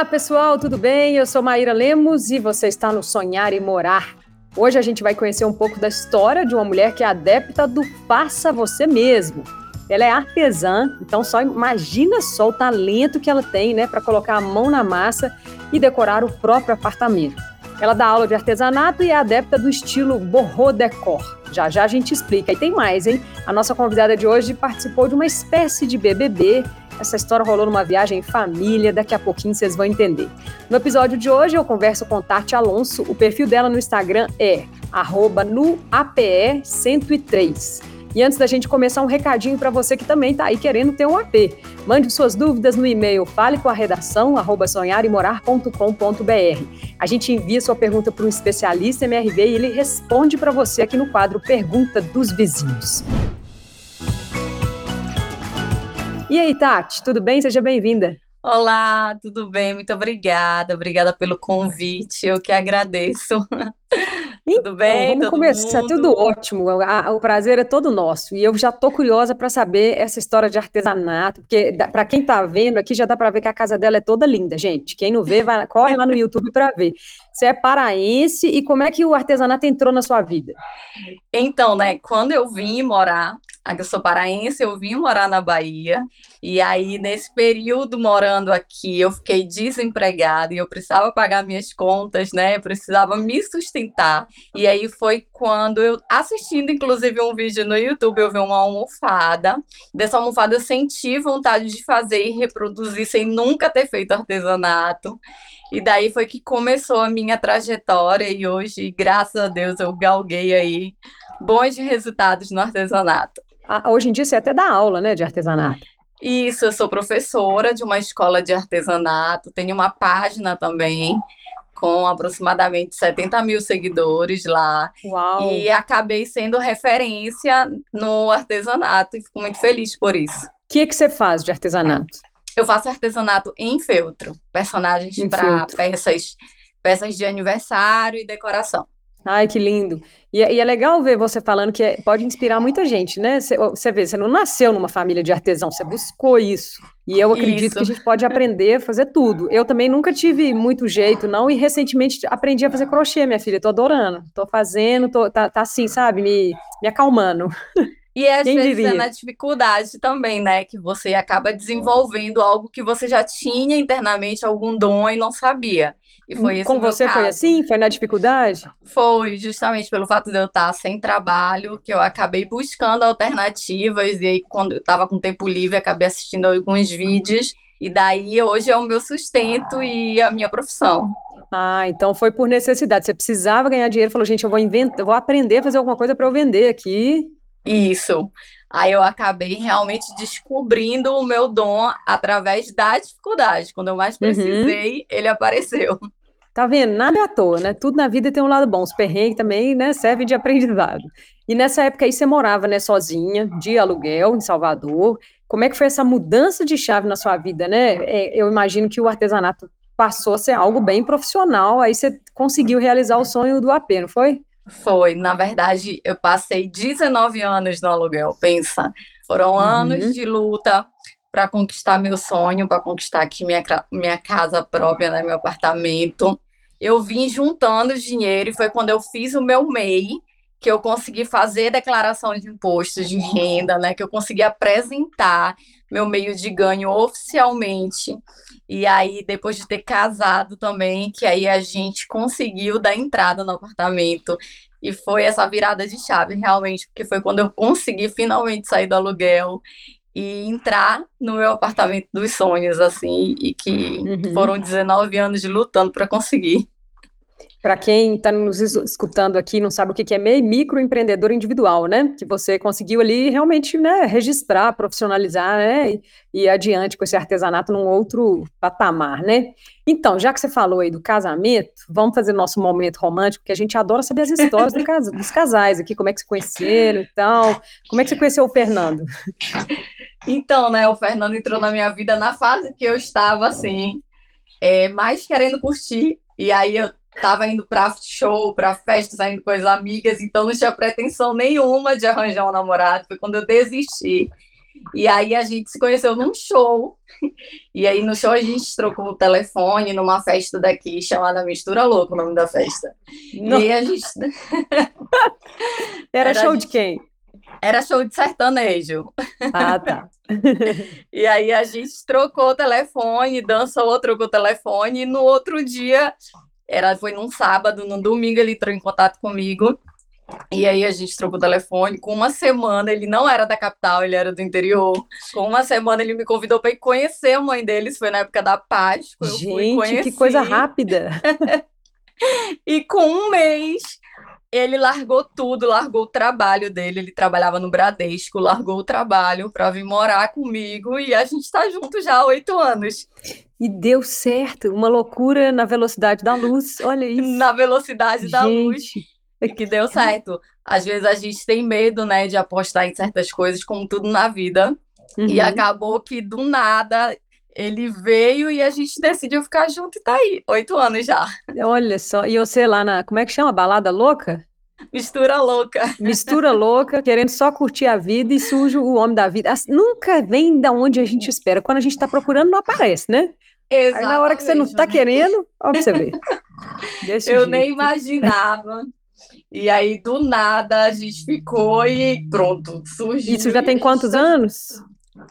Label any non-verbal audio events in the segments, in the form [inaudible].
Olá, pessoal, tudo bem? Eu sou Maíra Lemos e você está no Sonhar e Morar. Hoje a gente vai conhecer um pouco da história de uma mulher que é adepta do faça você mesmo. Ela é artesã, então só imagina só o talento que ela tem, né, para colocar a mão na massa e decorar o próprio apartamento. Ela dá aula de artesanato e é adepta do estilo borro decor. Já já a gente explica. E tem mais, hein? A nossa convidada de hoje participou de uma espécie de BBB essa história rolou numa viagem em família, daqui a pouquinho vocês vão entender. No episódio de hoje eu converso com Tati Alonso, o perfil dela no Instagram é @nuape103. E antes da gente começar, um recadinho para você que também está aí querendo ter um AP. Mande suas dúvidas no e-mail fale com a redação. A gente envia sua pergunta para um especialista MRV e ele responde para você aqui no quadro Pergunta dos Vizinhos. E aí, Tati, tudo bem? Seja bem-vinda. Olá, tudo bem? Muito obrigada. Obrigada pelo convite. Eu que agradeço. [laughs] Então, tudo bem? Vamos todo começar. Mundo? Tudo ótimo. O prazer é todo nosso. E eu já estou curiosa para saber essa história de artesanato, porque para quem está vendo aqui já dá para ver que a casa dela é toda linda, gente. Quem não vê, vai, corre lá no YouTube para ver. Você é paraense e como é que o artesanato entrou na sua vida? Então, né, quando eu vim morar eu sou paraense, eu vim morar na Bahia, e aí nesse período morando aqui, eu fiquei desempregada e eu precisava pagar minhas contas, né? Eu precisava me sustentar. E aí foi quando eu, assistindo inclusive um vídeo no YouTube, eu vi uma almofada. Dessa almofada eu senti vontade de fazer e reproduzir sem nunca ter feito artesanato. E daí foi que começou a minha trajetória e hoje, graças a Deus, eu galguei aí bons resultados no artesanato. Hoje em dia você até dá aula, né, de artesanato. Isso, eu sou professora de uma escola de artesanato, tenho uma página também com aproximadamente 70 mil seguidores lá. Uau. E acabei sendo referência no artesanato e fico muito feliz por isso. O que, que você faz de artesanato? Eu faço artesanato em feltro, personagens para peças, peças de aniversário e decoração. Ai, que lindo. E, é, e é legal ver você falando que é, pode inspirar muita gente, né? Você vê, você não nasceu numa família de artesão, você buscou isso. E eu acredito isso. que a gente pode aprender a fazer tudo. Eu também nunca tive muito jeito, não, e recentemente aprendi a fazer crochê, minha filha. Tô adorando. Tô fazendo, tô, tá, tá assim, sabe, me, me acalmando. [laughs] E às Quem vezes diria? é na dificuldade também, né? Que você acaba desenvolvendo algo que você já tinha internamente, algum dom e não sabia. E foi Com você foi assim? Foi na dificuldade? Foi, justamente pelo fato de eu estar sem trabalho, que eu acabei buscando alternativas, e aí quando eu estava com tempo livre, acabei assistindo alguns vídeos, e daí hoje é o meu sustento e a minha profissão. Ah, então foi por necessidade. Você precisava ganhar dinheiro, falou, gente, eu vou inventar, vou aprender a fazer alguma coisa para eu vender aqui. Isso. Aí eu acabei realmente descobrindo o meu dom através da dificuldade. Quando eu mais uhum. precisei, uhum. ele apareceu. Tá vendo? Nada é à toa, né? Tudo na vida tem um lado bom. Os perrengues também, né, servem de aprendizado. E nessa época aí você morava, né, sozinha, de aluguel, em Salvador. Como é que foi essa mudança de chave na sua vida, né? É, eu imagino que o artesanato passou a ser algo bem profissional, aí você conseguiu realizar o sonho do AP, não foi? Foi, na verdade, eu passei 19 anos no aluguel, pensa. Foram uhum. anos de luta para conquistar meu sonho, para conquistar aqui minha, minha casa própria, né, meu apartamento. Eu vim juntando dinheiro e foi quando eu fiz o meu MEI que eu consegui fazer declaração de impostos de renda, né, que eu consegui apresentar meu meio de ganho oficialmente. E aí, depois de ter casado também, que aí a gente conseguiu dar entrada no apartamento. E foi essa virada de chave, realmente, porque foi quando eu consegui finalmente sair do aluguel e entrar no meu apartamento dos sonhos, assim, e que uhum. foram 19 anos de lutando para conseguir. Para quem está nos escutando aqui não sabe o que é microempreendedor individual, né? Que você conseguiu ali realmente né, registrar, profissionalizar, né? E, e adiante com esse artesanato num outro patamar, né? Então, já que você falou aí do casamento, vamos fazer nosso momento romântico, que a gente adora saber as histórias do cas dos casais aqui, como é que se conheceram e tal. Como é que você conheceu o Fernando? Então, né, o Fernando entrou na minha vida na fase que eu estava assim, é, mais querendo curtir. E aí eu Tava indo para show, para festa, saindo com as amigas, então não tinha pretensão nenhuma de arranjar um namorado. Foi quando eu desisti. E aí a gente se conheceu num show. [laughs] E aí no show a gente trocou o telefone numa festa daqui chamada Mistura Louca, o nome da festa. Não. E aí a gente. [laughs] Era, Era show gente... de quem? Era show de sertanejo. Ah, tá. [laughs] e aí a gente trocou o telefone, dançou outro com o telefone, e no outro dia, era, foi num sábado, no domingo ele entrou em contato comigo, e aí a gente trocou o telefone. Com uma semana, ele não era da capital, ele era do interior. Com uma semana, ele me convidou para ir conhecer a mãe deles. Foi na época da Páscoa. Gente, que coisa rápida! [laughs] e com um mês, ele largou tudo, largou o trabalho dele. Ele trabalhava no Bradesco, largou o trabalho para vir morar comigo e a gente está junto já há oito anos. E deu certo, uma loucura na velocidade da luz, olha [laughs] isso. Na velocidade gente. da luz, que deu certo. Às vezes a gente tem medo, né, de apostar em certas coisas, como tudo na vida. Uhum. E acabou que do nada ele veio e a gente decidiu ficar junto e tá aí, oito anos já. Olha só, e você lá na, como é que chama? Balada louca? Mistura louca. Mistura louca, querendo só curtir a vida e sujo o homem da vida. Assim, nunca vem da onde a gente espera. Quando a gente tá procurando, não aparece, né? Exatamente. Aí na hora que você não tá querendo, ó pra você ver. [laughs] Desse Eu jeito. nem imaginava. E aí, do nada, a gente ficou e pronto, surgiu. Isso já tem quantos anos?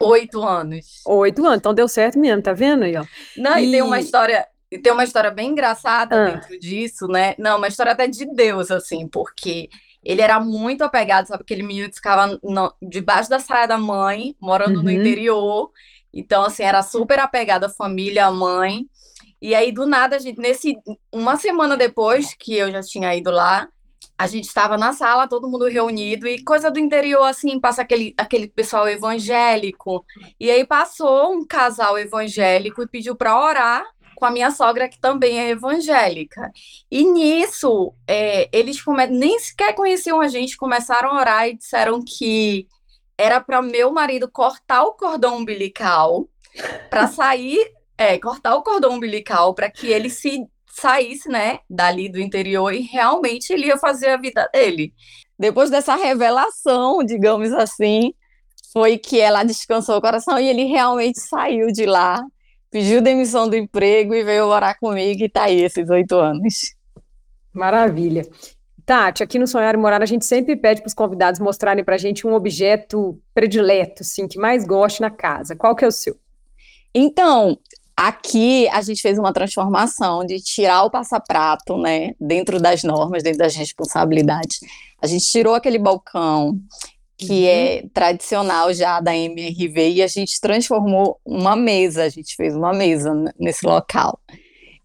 Oito anos. Oito anos, então deu certo mesmo, tá vendo aí, ó? Não, e, e tem uma história, e tem uma história bem engraçada ah. dentro disso, né? Não, uma história até de Deus, assim, porque ele era muito apegado, sabe? Aquele menino que ficava no, debaixo da saia da mãe, morando uhum. no interior. Então, assim, era super apegado à família, à mãe. E aí, do nada, a gente, nesse, uma semana depois que eu já tinha ido lá, a gente estava na sala, todo mundo reunido, e coisa do interior, assim, passa aquele, aquele pessoal evangélico. E aí passou um casal evangélico e pediu para orar com a minha sogra, que também é evangélica. E nisso, é, eles come... nem sequer conheciam a gente, começaram a orar e disseram que era para meu marido cortar o cordão umbilical para sair, é, cortar o cordão umbilical para que ele se saísse, né, dali do interior e realmente ele ia fazer a vida dele. Depois dessa revelação, digamos assim, foi que ela descansou o coração e ele realmente saiu de lá, pediu demissão do emprego e veio morar comigo e tá aí esses oito anos. Maravilha. Tati, aqui no Sonhar e Morar a gente sempre pede para os convidados mostrarem para a gente um objeto predileto, assim, que mais goste na casa. Qual que é o seu? Então, Aqui a gente fez uma transformação de tirar o passaprato, né, dentro das normas, dentro das responsabilidades. A gente tirou aquele balcão que é uhum. é tradicional já da MRV e a gente transformou uma mesa, a gente fez uma mesa nesse local.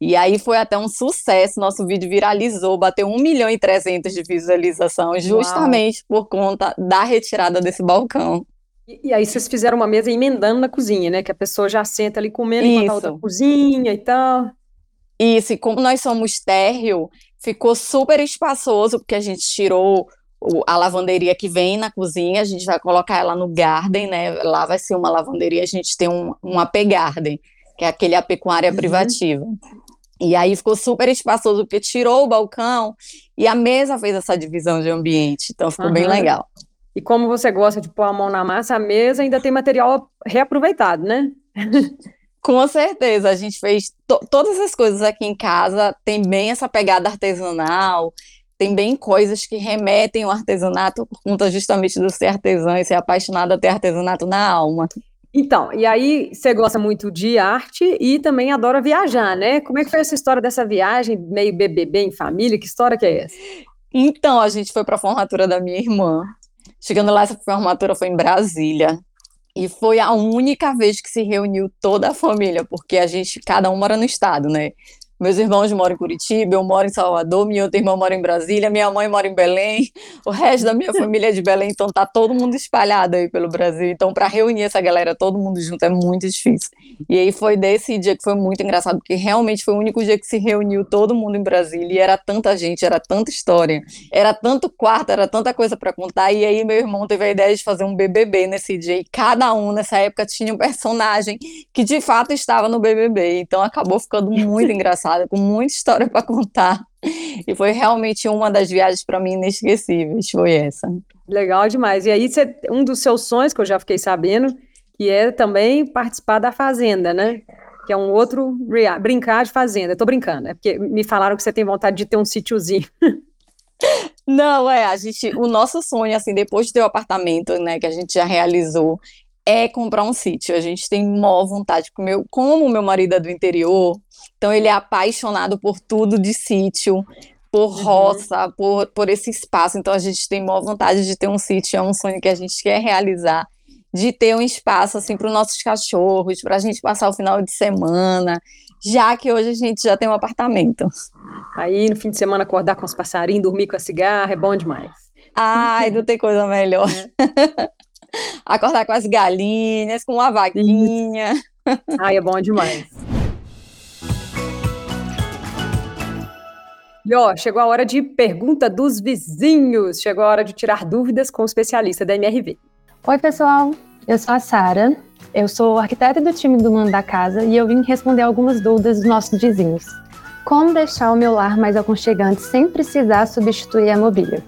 E aí foi até um sucesso, nosso vídeo viralizou, bateu 1 milhão e 300 de visualização, justamente Uau. por conta da retirada desse balcão. E, e, aí vocês fizeram uma mesa emendando na cozinha, né? Que a pessoa já senta ali comendo Isso. enquanto a outra cozinha e tal. Isso, e como nós somos térreo, ficou super espaçoso, porque a gente tirou a lavanderia que vem na cozinha, a gente vai colocar ela no garden, né? Lá vai ser uma lavanderia, a gente tem um, um AP garden, que é aquele AP com área uhum. privativa. E aí ficou super espaçoso, porque tirou o balcão e a mesa fez essa divisão de ambiente, então ficou uhum. bem legal. E como você gosta de pôr a mão na massa, a mesa ainda tem material reaproveitado, né? Com certeza, a gente fez to todas as coisas aqui em casa, tem bem essa pegada artesanal, tem bem coisas que remetem ao artesanato por conta justamente do ser artesã e ser apaixonada a ter artesanato na alma. Então, e aí você gosta muito de arte e também adora viajar, né? Como é que foi essa história dessa viagem, meio BBB em família? Que história que é essa? Então, a gente foi para a formatura da minha irmã. Chegando lá, essa formatura foi em Brasília. E foi a única vez que se reuniu toda a família, porque a gente, cada um mora no estado, né? Meus irmãos moram em Curitiba, eu moro em Salvador, minha outra irmã mora em Brasília, minha mãe mora em Belém, o resto da minha família é de Belém, então tá todo mundo espalhado aí pelo Brasil. Então, para reunir essa galera todo mundo junto é muito difícil. E aí foi desse dia que foi muito engraçado, porque realmente foi o único dia que se reuniu todo mundo em Brasília e era tanta gente, era tanta história, era tanto quarto, era tanta coisa para contar. E aí meu irmão teve a ideia de fazer um BBB nesse dia e cada um nessa época tinha um personagem que de fato estava no BBB. Então acabou ficando muito engraçado [laughs] passada, com muita história para contar. E foi realmente uma das viagens para mim inesquecíveis, foi essa. Legal demais. E aí, você, um dos seus sonhos, que eu já fiquei sabendo, que é também participar da Fazenda, né? Que é um outro brincar de Fazenda. Estou brincando, é porque me falaram que você tem vontade de ter um sítiozinho. [laughs] Não, é, a gente, o nosso sonho, assim, depois de ter o apartamento, né, que a gente já realizou, é comprar um sítio. A gente tem maior vontade, meu, como meu marido é do interior, então ele é apaixonado por tudo de sítio, por uhum. roça, por, por esse espaço. Então a gente tem maior vontade de ter um sítio, é um sonho que a gente quer realizar, de ter um espaço assim para os nossos cachorros, para a gente passar o final de semana, já que hoje a gente já tem um apartamento. Aí no fim de semana acordar com os passarinhos, dormir com a cigarra, é bom demais. Ai, não tem coisa melhor. [laughs] É. acordar com as galinhas, com uma vaquinha. Ai, é bom demais. E ó, chegou a hora de pergunta dos vizinhos. Chegou a hora de tirar dúvidas com o especialista da MRV. Oi, pessoal. Eu sou a Sara. Eu sou arquiteta do time do Mano da Casa e eu vim responder algumas dúvidas dos nossos vizinhos. Como deixar o meu lar mais aconchegante sem precisar substituir a mobília?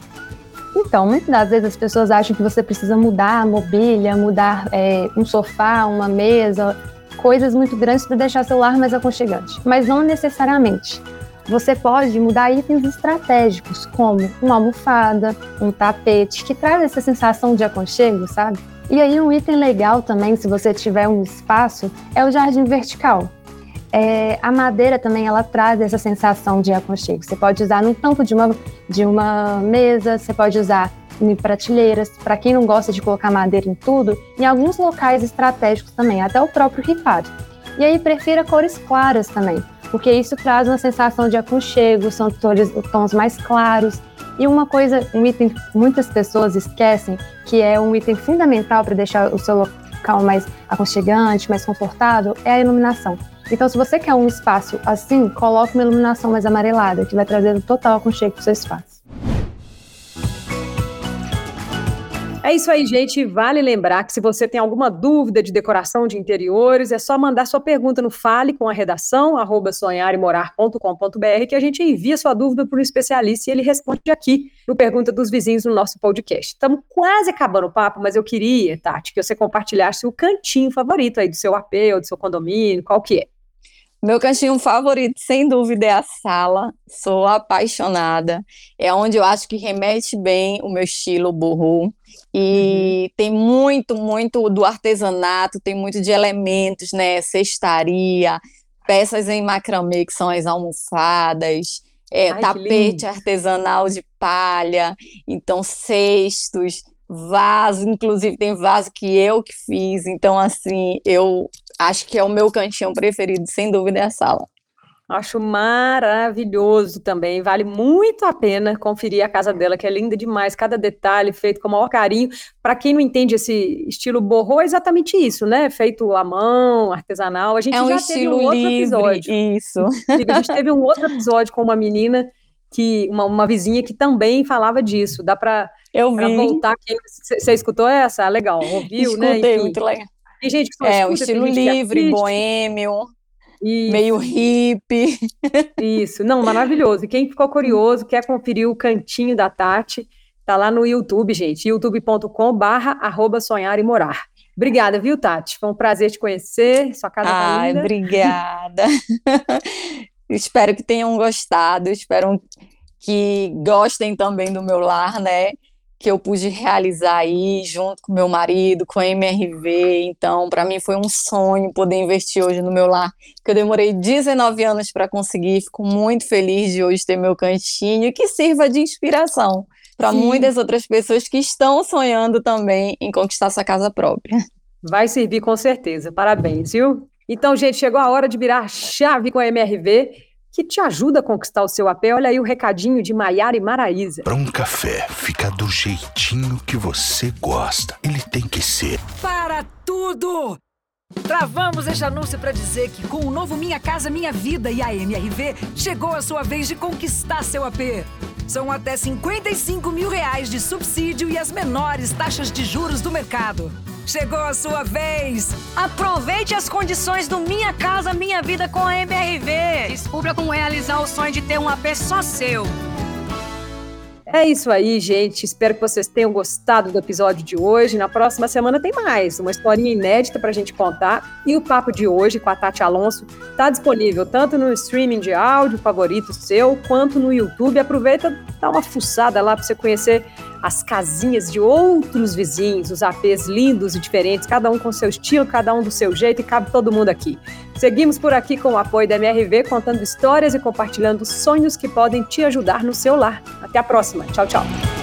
Então, muitas das vezes as pessoas acham que você precisa mudar a mobília, mudar é, um sofá, uma mesa, coisas muito grandes para deixar seu lar mais aconchegante. Mas não necessariamente. Você pode mudar itens estratégicos, como uma almofada, um tapete, que traz essa sensação de aconchego, sabe? E aí, um item legal também, se você tiver um espaço, é o jardim vertical. É, a madeira também ela traz essa sensação de aconchego. Você pode usar no tampo de uma, de uma mesa, você pode usar em prateleiras, para quem não gosta de colocar madeira em tudo, em alguns locais estratégicos também, até o próprio ripado. E aí prefira cores claras também porque isso traz uma sensação de aconchego, são tons, tons mais claros. E uma coisa, um item que muitas pessoas esquecem, que é um item fundamental para deixar o seu local mais aconchegante, mais confortável, é a iluminação. Então, se você quer um espaço assim, coloque uma iluminação mais amarelada, que vai trazer o total aconchego para o seu espaço. É isso aí, gente. Vale lembrar que se você tem alguma dúvida de decoração de interiores, é só mandar sua pergunta no Fale com a redação, arroba sonharemorar.com.br, que a gente envia sua dúvida para um especialista e ele responde aqui no Pergunta dos Vizinhos no nosso podcast. Estamos quase acabando o papo, mas eu queria, Tati, que você compartilhasse o cantinho favorito aí do seu AP ou do seu condomínio, qual que é? Meu cantinho favorito, sem dúvida, é a sala. Sou apaixonada. É onde eu acho que remete bem o meu estilo burro. E uhum. tem muito, muito do artesanato, tem muito de elementos, né? Cestaria, peças em macramê, que são as almofadas, é, Ai, tapete artesanal de palha, então cestos, vaso, inclusive tem vaso que eu que fiz, então assim, eu acho que é o meu cantinho preferido, sem dúvida, é a sala. Acho maravilhoso também. Vale muito a pena conferir a casa dela, que é linda demais. Cada detalhe feito com o maior carinho. Para quem não entende esse estilo borrô, é exatamente isso, né? Feito à mão, artesanal. A gente é um já estilo teve um outro livre, episódio. Isso. [laughs] A gente teve um outro episódio com uma menina que uma, uma vizinha que também falava disso. Dá para voltar. Você escutou essa? Legal, ouviu, né? Escutei, né? muito legal. Tem gente que é, o estilo livre, boêmio, Isso. meio hippie. [laughs] Isso, não, maravilhoso. E quem ficou curioso, quer conferir o cantinho da Tati, tá lá no YouTube, gente, youtube.com barra arroba sonhar e morar. Obrigada, viu, Tati? Foi um prazer te conhecer, sua casa tá Ai, linda. obrigada. [laughs] espero que tenham gostado, espero que gostem também do meu lar, né? Que eu pude realizar aí junto com meu marido, com a MRV. Então, para mim foi um sonho poder investir hoje no meu lar, que eu demorei 19 anos para conseguir. Fico muito feliz de hoje ter meu cantinho e que sirva de inspiração para muitas outras pessoas que estão sonhando também em conquistar sua casa própria. Vai servir com certeza. Parabéns, viu? Então, gente, chegou a hora de virar chave com a MRV, que te ajuda a conquistar o seu AP. Olha aí o recadinho de Maiara e Maraísa. Para um café fica do jeitinho que você gosta. Ele tem que ser. Para tudo! Travamos este anúncio para dizer que com o novo Minha Casa Minha Vida e a MRV, chegou a sua vez de conquistar seu AP. São até 55 mil reais de subsídio e as menores taxas de juros do mercado. Chegou a sua vez! Aproveite as condições do Minha Casa Minha Vida com a MRV. Descubra como realizar o sonho de ter um AP só seu. É isso aí, gente. Espero que vocês tenham gostado do episódio de hoje. Na próxima semana tem mais, uma historinha inédita para a gente contar. E o papo de hoje com a Tati Alonso está disponível tanto no streaming de áudio favorito seu, quanto no YouTube. Aproveita, dá uma fuçada lá para você conhecer as casinhas de outros vizinhos, os APs lindos e diferentes, cada um com seu estilo, cada um do seu jeito e cabe todo mundo aqui. Seguimos por aqui com o apoio da MRV, contando histórias e compartilhando sonhos que podem te ajudar no seu lar. Até a próxima. Tchau, tchau.